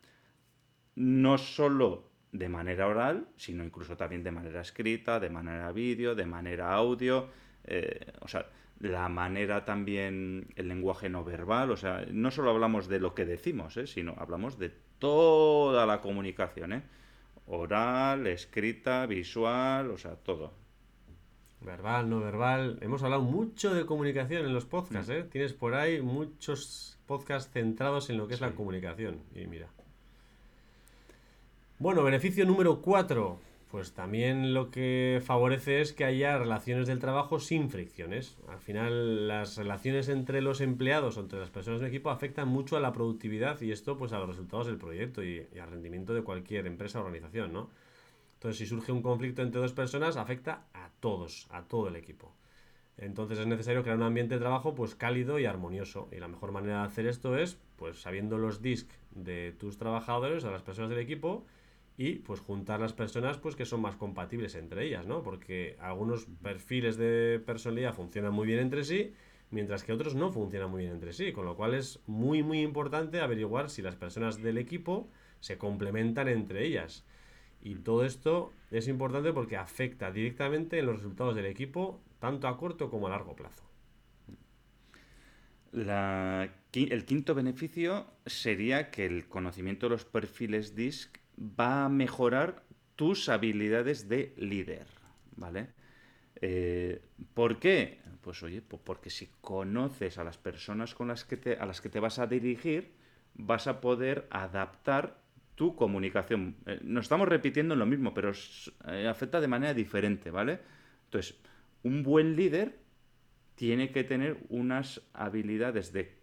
No solo de manera oral, sino incluso también de manera escrita, de manera vídeo, de manera audio. Eh, o sea, la manera también, el lenguaje no verbal, o sea, no solo hablamos de lo que decimos, ¿eh? sino hablamos de toda la comunicación, oral, escrita, visual, o sea, todo. Verbal, no verbal. Hemos hablado mucho de comunicación en los podcasts, mm. ¿eh? Tienes por ahí muchos podcasts centrados en lo que es la comunicación. Y mira. Bueno, beneficio número 4. Pues también lo que favorece es que haya relaciones del trabajo sin fricciones. Al final, las relaciones entre los empleados o entre las personas del equipo afectan mucho a la productividad y esto pues a los resultados del proyecto y, al rendimiento de cualquier empresa o organización, ¿no? Entonces, si surge un conflicto entre dos personas, afecta a todos, a todo el equipo. Entonces es necesario crear un ambiente de trabajo pues cálido y armonioso. Y la mejor manera de hacer esto es pues sabiendo los disc de tus trabajadores, a las personas del equipo, y pues juntar las personas pues que son más compatibles entre ellas, ¿no? Porque algunos perfiles de personalidad funcionan muy bien entre sí, mientras que otros no funcionan muy bien entre sí, con lo cual es muy muy importante averiguar si las personas del equipo se complementan entre ellas. Y todo esto es importante porque afecta directamente en los resultados del equipo, tanto a corto como a largo plazo. el quinto beneficio sería que el conocimiento de los perfiles DISC va a mejorar tus habilidades de líder, ¿vale? Eh, ¿Por qué? Pues oye, porque si conoces a las personas con las que te, a las que te vas a dirigir, vas a poder adaptar tu comunicación. Eh, nos estamos repitiendo lo mismo, pero eh, afecta de manera diferente, ¿vale? Entonces, un buen líder tiene que tener unas habilidades de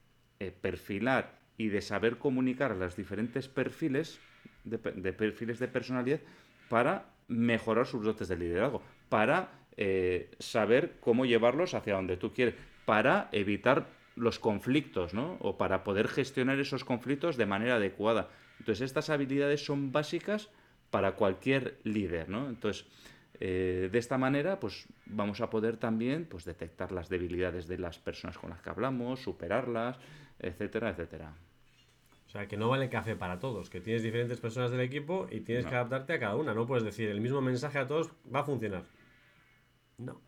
perfilar y de saber comunicar a los diferentes perfiles de, perfiles de personalidad para mejorar sus dotes de liderazgo, para eh, saber cómo llevarlos hacia donde tú quieres, para evitar los conflictos, ¿no? O para poder gestionar esos conflictos de manera adecuada. Entonces, estas habilidades son básicas para cualquier líder, ¿no? Entonces, eh, de esta manera, pues vamos a poder también pues, detectar las debilidades de las personas con las que hablamos, superarlas, etcétera, etcétera. O sea, que no vale café para todos, que tienes diferentes personas del equipo y tienes que adaptarte a cada una. No puedes decir el mismo mensaje a todos va a funcionar. No.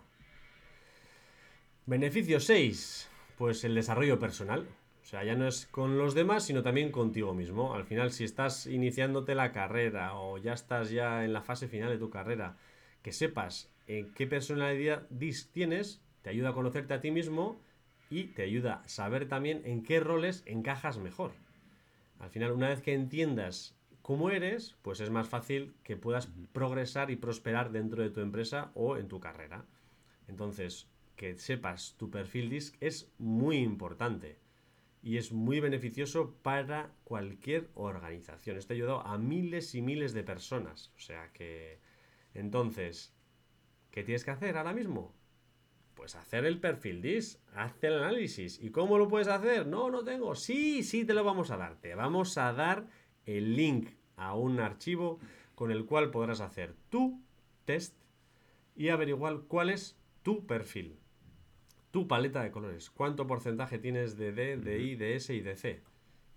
Beneficio 6. Pues el desarrollo personal. O sea, ya no es con los demás, sino también contigo mismo. Al final, si estás iniciándote la carrera o ya estás ya en la fase final de tu carrera, que sepas en qué personalidad DISC tienes, te ayuda a conocerte a ti mismo y te ayuda a saber también en qué roles encajas mejor. Al final, una vez que entiendas cómo eres, pues es más fácil que puedas progresar y prosperar dentro de tu empresa o en tu carrera. Entonces, que sepas tu perfil DISC es muy importante y es muy beneficioso para cualquier organización. Esto ha ayudado a miles y miles de personas. O sea que, entonces, ¿qué tienes que hacer ahora mismo? Pues hacer el perfil DIS, hacer el análisis. ¿Y cómo lo puedes hacer? No, no tengo. Sí, sí, te lo vamos a dar. Te vamos a dar el link a un archivo con el cual podrás hacer tu test y averiguar cuál es tu perfil tu paleta de colores. ¿Cuánto porcentaje tienes de D, de I, de S y de C?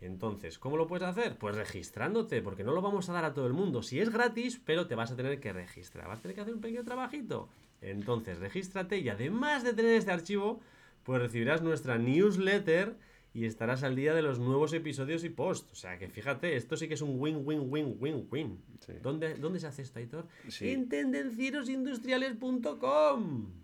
Entonces, ¿cómo lo puedes hacer? Pues registrándote, porque no lo vamos a dar a todo el mundo. Si es gratis, pero te vas a tener que registrar. Vas a tener que hacer un pequeño trabajito. Entonces, regístrate y además de tener este archivo, pues recibirás nuestra newsletter y estarás al día de los nuevos episodios y posts. O sea que fíjate, esto sí que es un win-win-win-win-win. ¿Dónde, ¿Dónde, se hace esto, Aitor? En tendencierosindustriales.com.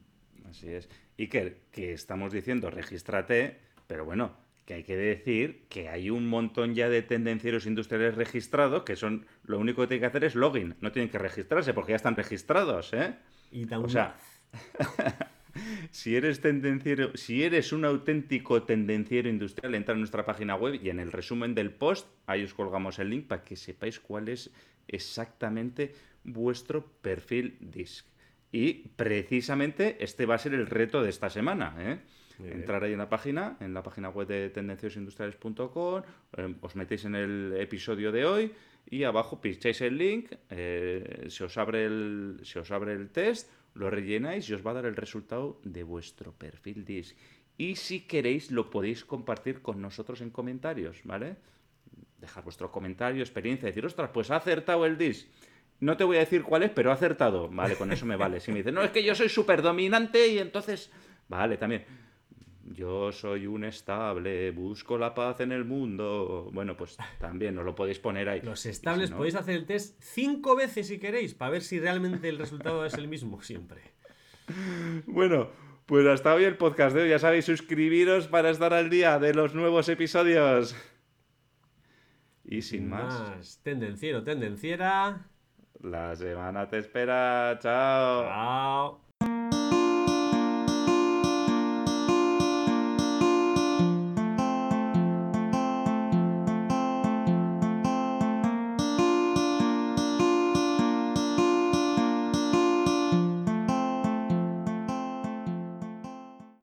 Así es. Y que, estamos diciendo, regístrate, pero bueno, que hay que decir que hay un montón ya de tendencieros industriales registrados que son lo único que tienen que hacer es login, no tienen que registrarse porque ya están registrados, ¿eh? Y o sea, si eres tendenciero, si eres un auténtico tendenciero industrial, entra en nuestra página web y en el resumen del post ahí os colgamos el link para que sepáis cuál es exactamente vuestro perfil DISC. Y precisamente este va a ser el reto de esta semana. ¿eh? Entrar ahí en la página, en la página web de tendenciosindustriales.com, eh, os metéis en el episodio de hoy y abajo pincháis el link, eh, se, os abre el, se os abre el test, lo rellenáis y os va a dar el resultado de vuestro perfil DISC. Y si queréis lo podéis compartir con nosotros en comentarios, ¿vale? Dejar vuestro comentario, experiencia, decir, ostras, pues ha acertado el DISC no te voy a decir cuál es, pero ha acertado. Vale, con eso me vale. Si me dice, no, es que yo soy súper dominante y entonces. Vale, también. Yo soy un estable, busco la paz en el mundo. Bueno, pues también os lo podéis poner ahí. Los estables podéis hacer el test cinco veces si queréis, para ver si realmente el resultado es el mismo siempre. Bueno, pues hasta hoy el podcast de hoy. Ya sabéis, suscribiros para estar al día de los nuevos episodios. Y sin, más. más. Tendenciero, tendenciera. La semana te espera. Chao. Chao.